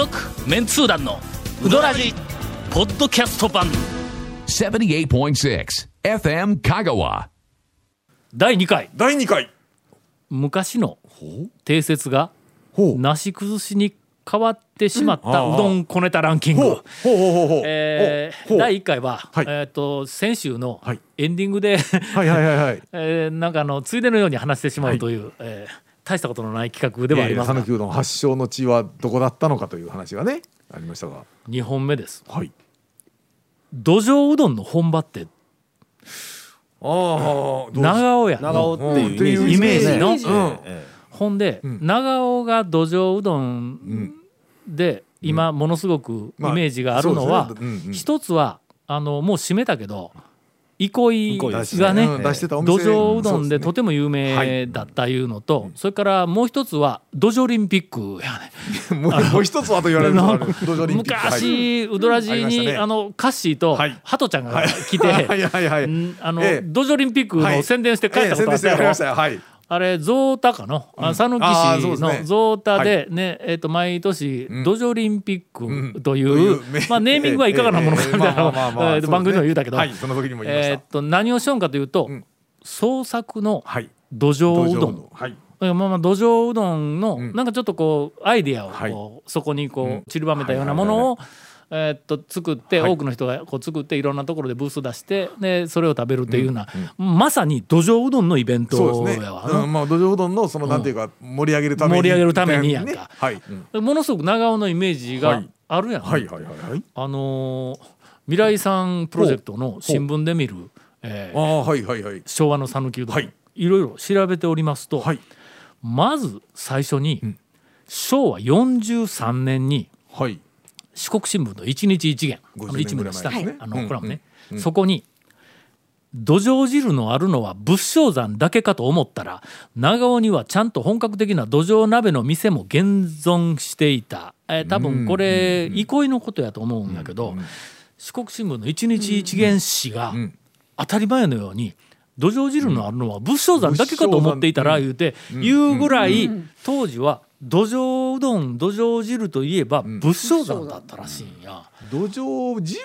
続メンツー団のウドラジポッドキャスト版。78.6 FM Kagawa. 第2回。第2回。昔の定説がほう。なし崩しに変わってしまったうどんこねたランキング、第1回は、はい。えー、と先週のはい。エンディングで、はいはいはいはい。えーなんかあのついでのように話してしまうという、えー大したことのない企画ではありますが。讃岐うどん発祥の地はどこだったのかという話がねありましたが。2本目です。はい。土壌うどんの本場ってああ長尾や長尾っていうイメージのほんで、ん。長尾が土壌うどんで、今ものすごくイまあメージがあるのは、一つはあのもう閉めたけど憩いがね土店。壌うどんですとても有名だったいうのと、それからもう一つは土壌オリンピックやね。もう一つはと言われるとある土壌オリンピック。昔、ウドラジに、ね。あのカッシーとはい。ハトちゃんが来て、あの、ええ。土壌オリンピックの宣伝して帰ったことあったやろ、えあれゾウタかのあ讃岐うで市のゾウタでねえっと毎年土壌オリンピックといというう めまあネーミングはいかがなものかみたいな番組でも言うたけど。えっと何をしようかというとん。創作のはい。土壌うどん。のはい。まあまあ土壌うどんのん。なんかちょっとこうアイディアをはい。こうそこにこうん。う散りばめたようなものをえーっと作って多くの人がこう作っていろんなところでブース出してでそれを食べるっていうようなまさに土壌うどんのイベントやわうなんまあ土壌うどんのそのなんていうか盛り上げるために盛り上げるためにやんかねはい。うんものすごく長尾のイメージがはい。あるやん、はいはいはいはい。あのー未来さんプロジェクトの新聞で見る、えーああはいはいはい。昭和の讃岐うどん、はい。いろいろ調べておりますと、はい。まず最初に、昭和43年にはい四国新聞の一日一元。あの50一面の下ねあのうんコラムね、そこに土壌汁のあるのは仏性山だけかと思ったら長尾にはちゃんと本格的な土壌鍋の店も現存していた、えー多分これ憩いのことやと思うんだけど、四国新聞の一日一元紙がん。当たり前のように土壌汁のあるのは仏性山だけかと思っていたら言うて言うぐらい当時は土壌うどん土壌汁といえば仏性山だったらしいんや。土壌汁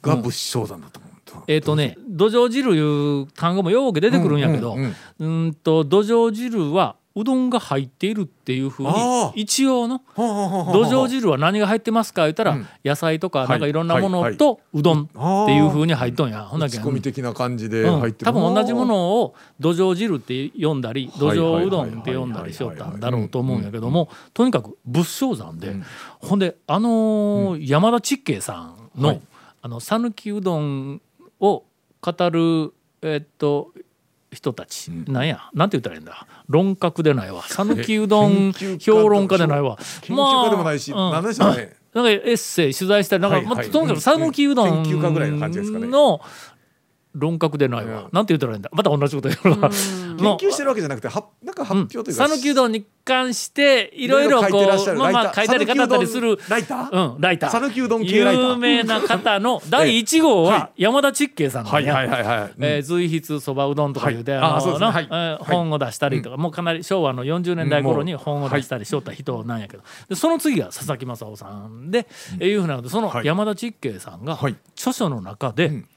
が仏性山だと思ったえっ、とね土壌汁いう単語もよく出てくるんやけど、うんと土壌汁はうどんが入っているっていうふうに一応のはあはあはあはあ。土壌汁は何が入ってますか？言ったら、うん。野菜とかはいなんかいろんなもはいのとうどんっていうふうに入っとんや、ほんだけ仕込み的な感じでうん。入ってる多分同じものを土壌汁って読んだり土はいはいはい壌うどんって読んだりしよったんだろうと思うんやけどもとにかく仏性山で、ほんであのー山田ちっけいさんの讃岐うどんを語るえっと人たち、なんや？なんて言ったらいいんだ？論客でないわ。讃岐うどん評論家でないわ。研究家でもないしまあうん何でしょうね。なんかエッセイ取材したりなんか、はいはい。まあとにかく讃岐うどんの感じですかね。の論客でないわ、うん。なんて言ったらいいんだ？また同じこと言うわ研の究してるわけじゃなくてはなんか発表というか讃岐うどんに関していろいろこうまあまあ書いたり語ったりするライター？うんライター。讃岐うどん系ライター。有名な方の第1号は山田ちっけいさんなんやはいはいはいはい。えー随筆そばうどんとかいうて、はい。あのね。はい。本を出したりとか、もうかなり昭和の40年代頃に本を出したりしよった人なんやけど、でその次が佐々木正夫さんで、えーいうふうなのでそのはい。山田ちっけいさんがはい。著書の中で「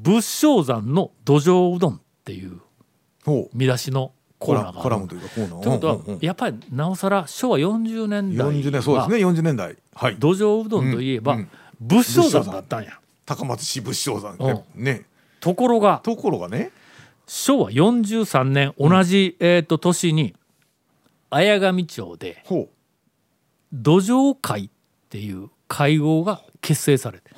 仏性山の土壌うどん」っていう見出しのココーナーがあるというかことはやっぱりなおさら昭和40年代40年そうですね。40年代。はい。土壌うどんといえば仏性山だったんや。高松市仏性山うね。ところがところがね。昭和43年同じ、えー、と年に綾上町で土壌会っていう会合が結成されて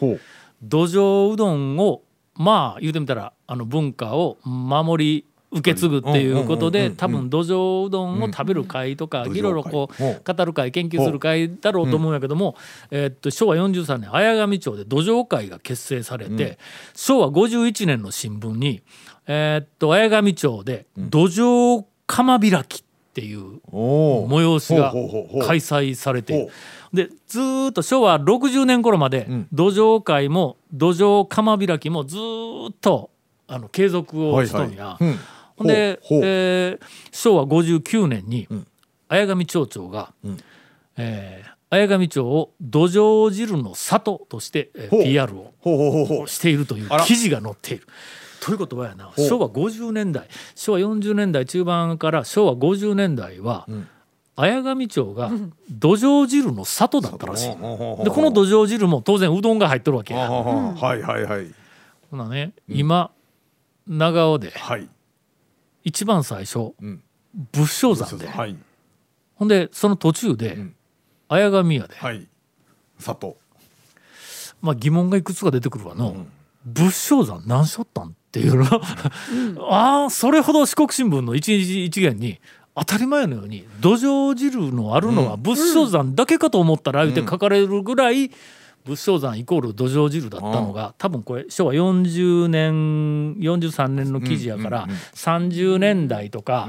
土壌うどんをまあ言うてみたらあの文化を守り受け継ぐっていうことで多分土壌うどんを食べる会とかうんいろいろこう語る会研究する会だろうと思うんやけども、えーっと昭和43年綾上町で土壌会が結成されて、昭和51年の新聞に、えーっと綾上町で土壌釜開きっていう催しが開催されてほでずーっと昭和60年頃までん。土壌会も土壌釜開きもずーっとあの継続をしとんや。うん。ほんで、えー昭和59年にん。綾上町長が、ん。えー綾上町を土壌汁の里として、PR をしているという記事が載っている。ということはやな。う。昭和50年代昭和40年代中盤から昭和50年代は、ん綾上町が土壌汁の里だったらしい。でこの土壌汁も当然うどんが入っとるわけや。はいはいはい。ほなね今長尾ではい。一番最初うん。仏性山で。はい。ほんでその途中でん。綾上屋で、はい。佐藤まあ、疑問がいくつか出てくるわの、仏性山何しょったんっていうの、ああそれほど四国新聞の一日一元に当たり前のように土壌汁のあるのは仏性山だけかと思ったら言うて書かれるぐらい仏性山イコール土壌汁だったのが多分これ昭和40年43年の記事やから30年代とか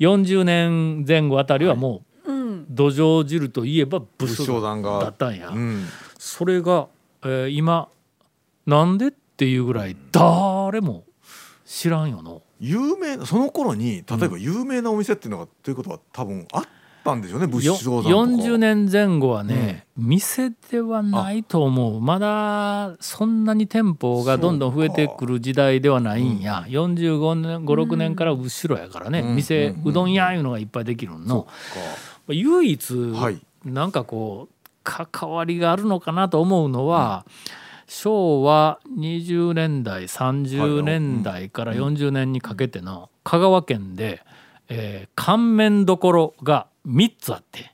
40年前後あたりはもう土壌汁といえば仏性山だったんや。うん。それが、えー今なんでっていうぐらい誰も知らんよの。有名なその頃に例えば有名なお店っていうのがということは多分あったんでしょうね仏よ性山とか40年前後はね、店ではないと思う。まだそんなに店舗がどんどん増えてくる時代ではないんや、45年56年から後ろやからね、うん。店、うんうどん屋いうのがいっぱいできるの、唯一、はい。なんかこう関わりがあるのかなと思うのは、昭和20年代30年代から40年にかけての香川県で、えー乾麺どころが3つあって。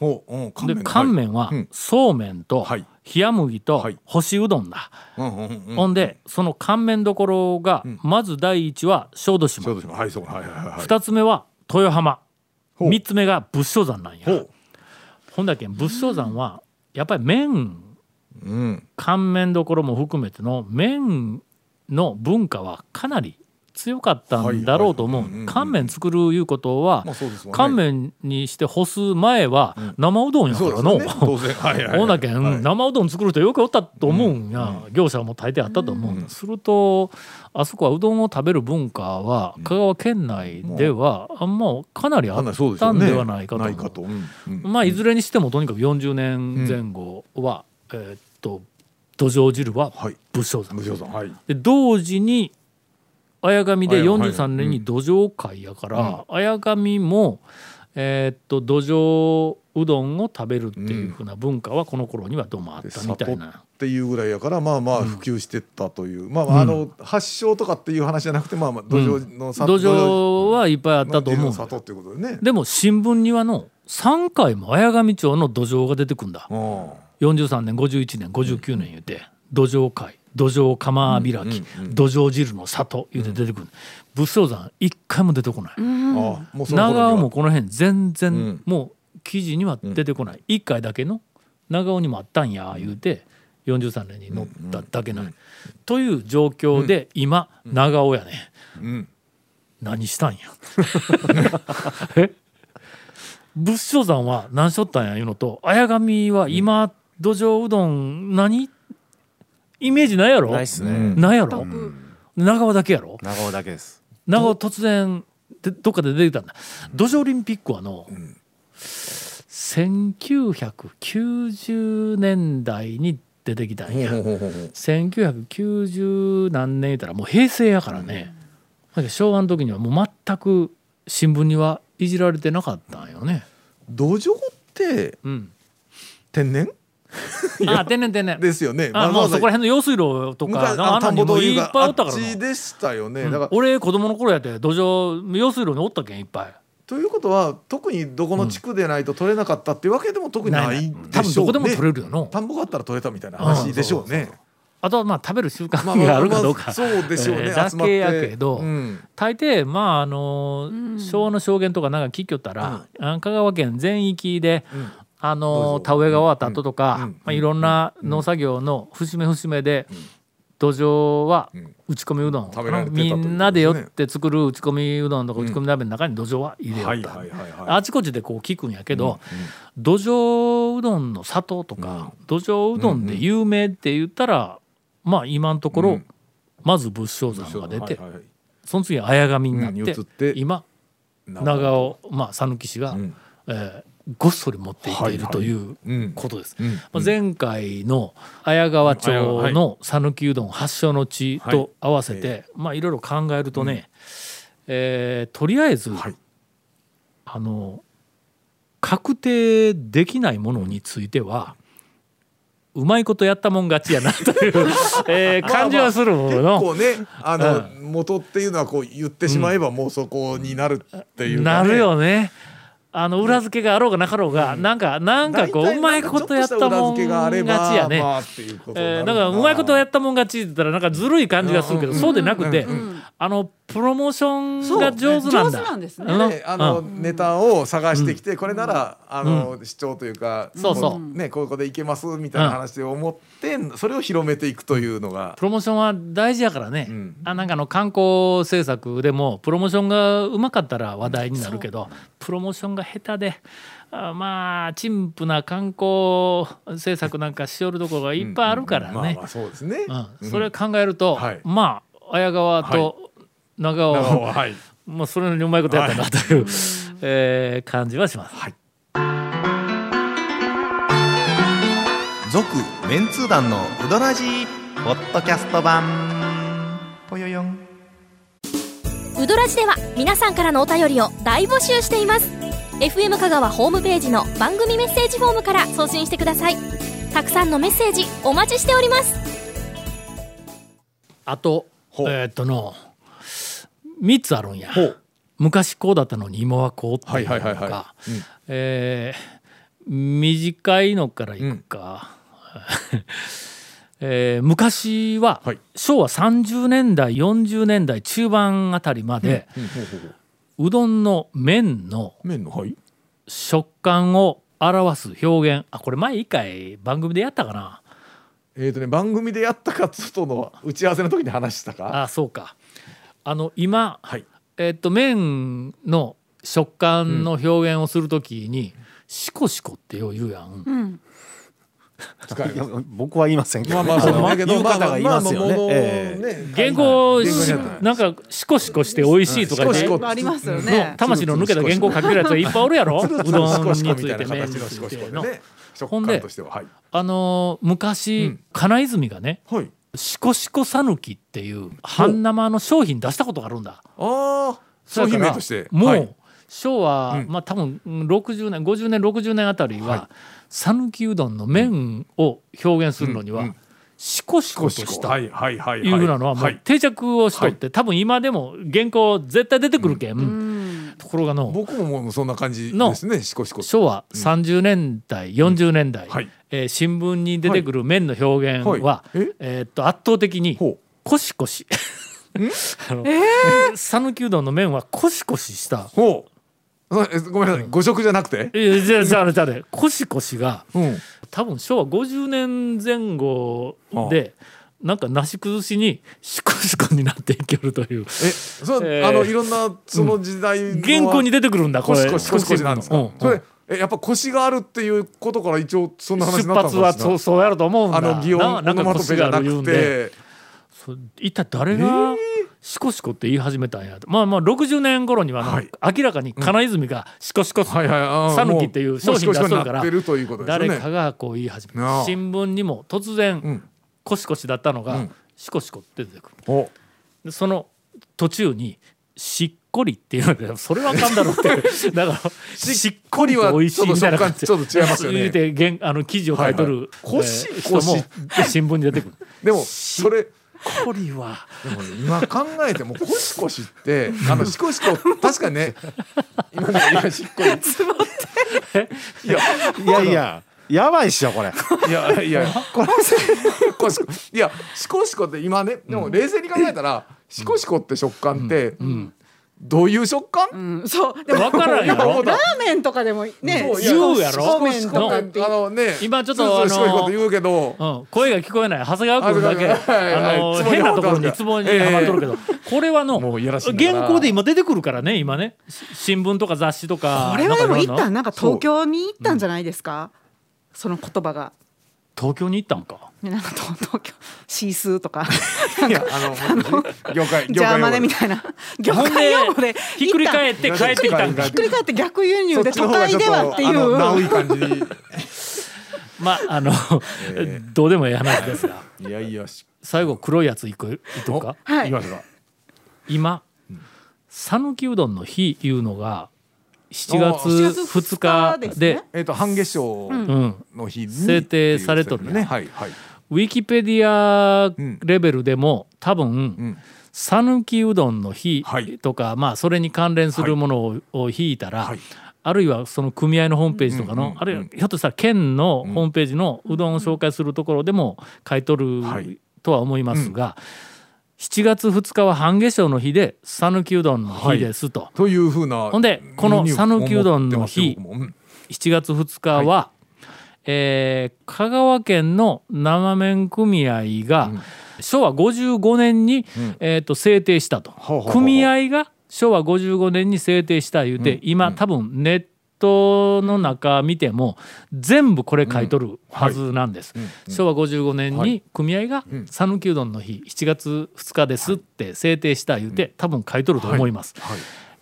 で麺。乾麺はうん。そうめんとはい。冷麦とはい。干しうどんだ。ほんでその乾麺どころがまず第一は小豆島。そうですねはいそうはいはいはいはい。2つ目は豊浜。ほう。3つ目が仏性山なんや。ほんだけん仏性山はやっぱり麺うん乾麺どころも含めての麺の文化はかなり強かったんだろうと思う、乾麺作るいうことは、まあね。乾麺にして干す前は生うどんやからの、ですよね。当然。はいはいはい。ほんだけん、はい。生うどん作る人よくおったと思うんや、業者も大抵あったと思うんだ、するとあそこはうどんを食べる文化は香川県内ではあ。んまかなりあったんではないかと思う。ないかと。うんうんまあいずれにしてもとにかく40年前後は、えーっと土壌汁ははい。仏性山、はい。で同時に綾上ではいはい。43年に土壌会やから、綾上もえーっと土壌うどんを食べるっていうふうな文化はこの頃にはどうもあったみたいな。っていうぐらいやからまあまあ普及してったという、まあまああの発祥とかっていう話じゃなくてまあまあ土壌の里土壌はいっぱいあったと思う。の里っていうことでね。でも新聞にはの3回も綾上町の土壌が出てくんだ。うん43年51年59年言うて土壌会土壌釜開き、土壌汁の里言うて出てくる、仏性山一回も出てこない、長尾もこの辺全然、ん。もう記事には出てこない、一回だけの長尾にもあったんや言うて43年に載っただけない、という状況で今長尾やね、うん。何したんや。え？仏性山は何しょったんやいうのと綾上は今土壌うどん何？イメージないやろ？ないっすね、うん。ないやろ、長尾だけやろ？長尾だけです。長尾突然でどっかで出てきたんだ。土壌オリンピックはの、1990年代に出てきたんや、ほうほうほうほう1990何年言ったらもう平成やからね、だけど昭和の時にはもう全く新聞にはいじられてなかったんよね。土壌ってうん、天然？あ天然天然ですよね。あもうそこら辺の用水路とか昔あ田んぼというかあっぱいおったからなちでしたよね。うんだから俺子供の頃やって土壌用水路におったけんいっぱい。ということは特にどこの地区でないと取れなかったっていうわけでも特にない多分でしょうね。どこでも取れるよの。田んぼがあったら取れたみたいな話でしょうね。あとはまあ食べる習慣があるかどうか。まあそうでしょうね。えー集まってだけやけどうん大抵まああの昭和の証言とかなんか聞きよったら、あ香川県全域で、んあの田植えが終わった後とか、うん。うん。まあ、いろんな農作業の節目節目で、土壌はん。打ち込みうどん、うみことですね。んなでよって作る打ち込みうどんとか打ち込み鍋の中に土壌は入れよった。あちこちでこう聞くんやけど、土壌うどんの里とか、土壌うどんで有名って言ったら、まあ今のところ、うん。まず仏性山が出て、はいはいはいその次綾上になって,、って今長尾まあ讃岐市が、ん。えーごっそり持っていっているといううんことです。うん。まあ、前回の綾川町の讃岐うどん発祥の地と合わせて、まあいろいろ考えるとね、えーとりあえず、はい。あの確定できないものについてはうまいことやったもん勝ちやなという、えー感じはする結の。構ねあの、元っていうのはこう言ってしまえばもうそこになるっていうか、ね。なるよね。あの裏付けがあろうがなかろうが、なんかなんかこううまいことやったもん勝ちやね。えー、るな。んかうまいことやったもん勝ちって言ったらなんかずるい感じがするけど、うん。そうでなくて、うん。あのプロモーションが上手なんだ。そうね上手なんですね。あの、うん。ネタを探してきて、これならあの、主張というかそうそう。もねここでいけますみたいな話を思って、それを広めていくというのが。プロモーションは大事やからね、うん。あなんかあの観光政策でもプロモーションがうまかったら話題になるけどプロモーションが下手であまあ陳腐な観光政策なんかしよるところがいっぱいあるからね。まあまあそうですね、うん。それ考えると、はい。まあ綾川と長尾、はい。まあそれなりにうまいことやったなという、えー感じはします。続メンツー団のウドラジーポッドキャスト版。ぽよよん。ウドラジでは皆さんからのお便りを大募集しています。FM 香川ホームページの番組メッセージフォームから送信してください。たくさんのメッセージお待ちしております。あとえーっとの3つあるんや。昔こうだったのに今はこうっていうのはいはいはいはがい。うん。えー短いのからいくか、えー昔ははい。昭和30年代40年代中盤あたりまで、うん。ほうどんの麺の麺のはい。食感を表す表現。あこれ前一回番組でやったかな。えーとね、番組でやったかつとの打ち合わせの時に話したか。あそうかあの今、はい。えっと麺の食感の表現をするときに、シコシコってよう言うやん、うん。僕は言いませんけど、ね、まあまあ言う方がいますよね。原稿なんかシコシコして美味しいとか言ってシコシコありますよのね魂の抜けた原稿書けるやつがいっぱいおるやろ？うどんについてみたいな麺についてのほんで感としては。はい。あのー昔、うん。金泉がねはいシコシコさぬきっていう半生の商品出したことがあるんだ。ああ商品名として。もう、はい。昭和、うん。まあ多分うん60年50年60年あたりはは讃岐、うどんの麺を表現するのには、うんうん。シコシコとしたいはいはいい。うふうなのはもはい。う定着をしとって、多分今でも原稿絶対出てくるけん、うんところがの僕ももうそんな感じのですねシコシコ昭和30年代、40年代、はい。えー新聞に出てくる麺の表現は、はい。え？えーっと圧倒的にほコシコシ。讃岐うどんの麺はコシコシした。うほう。ごめんなさい。誤食じゃなくて？えじゃあじゃあじゃあねコシコシがうん。多分昭和50年前後でなんかなし崩しにシコシコになっていけるという。えそうえー。あのいろんなその時代の原稿に出てくるんだこれ。コシコシコシコシなんですか？うん。それえやっぱ腰があるっていうことから一応そんな話に出なった発はそうそうやると思うんだ。あの擬音オななんかノマトペじゃなく腰がある言うんで。て一体誰がシコシコって言い始めたんやと。まあまあ60年頃にははい。明らかに金泉がシコシコはいはい。あー讃岐っていう商品出しとるから誰かがこう言い始めた新聞にも突う然んコシコシだったのがうん。シコシコって出てくる。その途中にしっこりっていうのでそれはあかんだろうって。だからしっこりと美味しいみたいな感じちょっと違いますよね。あの記事を書いとる、はいはい。えー新聞に出てくる。でもそれこりは。でもね今考えてもコシコシってあのシコシコ確かにね。今ね今しっこり。いやいやいややばいっしょこれ。いやいや。これコシコい。やシコシコって今ねでも冷静に考えたら、シコシコって食感って、どういう食感、うん。そう。でも分からんやろ。ラーメンとかでもね。そう言うやろ。そうめんとかって。あのね今ちょっとあの言うけど、うん、声が聞こえない。長谷川君だけ。はいはいはい。あの変なところにツボにはまっとるけど、これはのもういやらしいんだから原稿で今出てくるからね今ね。し新聞とか雑誌とか。これはでも一旦なんか東京に行ったんじゃないですか？その言葉が。東京に行ったんか？ねなんか東東京シースーとか。いやあの業界ジャーマネみいたいな。用語でひっくり返って帰ってきたんかひっくり返って逆輸入で都会ではっていう。い感じ。に まああの、どうでもいい話ですが。いやいや。し最後黒いやついくいとくか？はい。今讃岐うどんの日いうのが7あ月ー2日ですでねえっと半月賞うん、の日に制定されとるね。はいはい。ウィキペディアレベルでも多分ん。讃岐うどんの日はい。とか、まあそれに関連するものを,、を引いたら、はい。あるいはその組合のホームページとかの、あるいはひょっとしたら県のホームページのうどんを紹介するところでも書いとるはい。とは思いますが、7月2日は半夏生の日で讃岐うどんの日ですと。というふうなほんでこの讃岐うどんの日うん。7月2日は、えー香川県の生麺組合が昭和55年に、えー、と制定したと、組合が昭和55年に制定した言うて、今多分ネットの中見ても全部これ書いとるはずなんです、昭和55年に組合が讃岐うどんの日7月2日ですって制定した言うて多分書いとると思います、はい。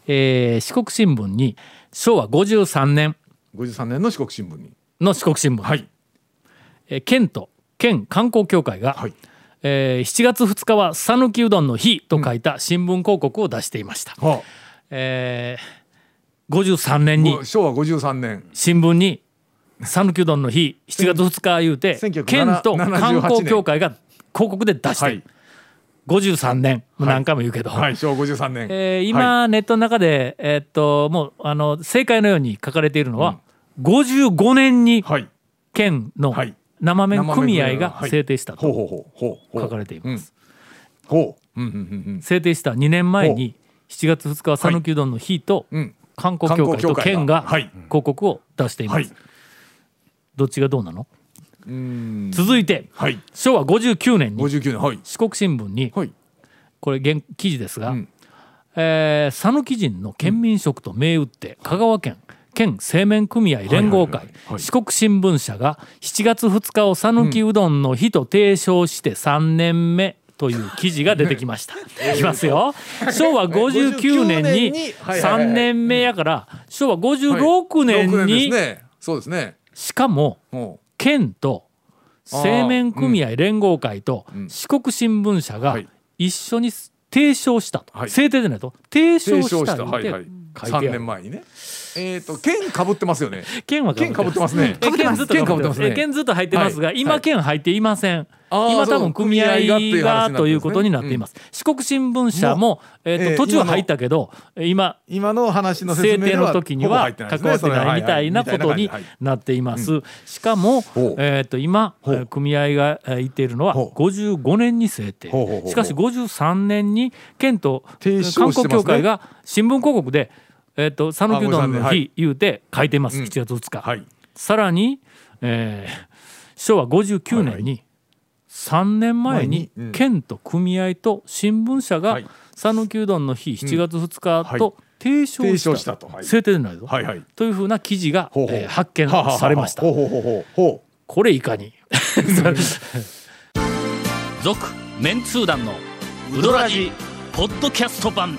えー四国新聞に昭和53年。53年の四国新聞に。の四国新聞、はい。えー県と県観光協会が、はい。えー7月2日は讃岐うどんの日と書いた新聞広告を出していました、はえー53年に。あ昭和53年。新聞に讃岐うどんの日7月2日言うて1978県と観光協会が広告で出して、はい。53年。何回も言うけど、はい昭和53年。えー今、ネットの中で、えーっともうあの正解のように書かれているのは、55年にはい。県のはい。生麺組合が制定したと書かれています。制定した2年前に7月2日は讃岐うどんの日とうんうん観光協会と県がはい。広告を出しています。はい。どっちがどうなの？うん。続いてはい。昭和59年に59年はい。四国新聞にはい。これ現記事ですがうん。えー讃岐人の県民食と銘打って香川県県製麺組合連合会四国新聞社が7月2日を讃岐うどんの日と提唱して3年目という記事が出てきました。いきますよ。昭和59年にはいはいはい。3年目やから昭和56年6にそうですね。しかもも県と製麺組合連合会とうん。四国新聞社がはい。一緒に提唱したと、はい。制定でないと提う唱しした。たはいはい言うて書いてあ3る年前にね。えっと県かぶってますよね。県は県かぶってますね。え県ずっと県かぶってますずっと入ってますが、はい。今県入っていません。あー今多分組合組合がということになっています。四国新聞社もえっ、えーと途中入ったけど今今の話の説制定の時には関わってないみたいなことになっています。しかもえっと今組合がえー言っているのはほう。55年に制定。しかし53年に県と観光協会が新聞広告でえっと讃岐うどんのあ53年日言うて書いています。うん。7月2日。はい。さらに、えー昭和59はいは年に3年前に県と組合と新聞社がはい。讃岐うどんの日7月2日はい。と提唱提した,、唱したと。はい。制定でないぞ、はいはい。というふうな記事が、ほうほう。えー発見されました。ほうほうほうほう。ほこれいかに？続メンツー団のウドラジポッドキャスト版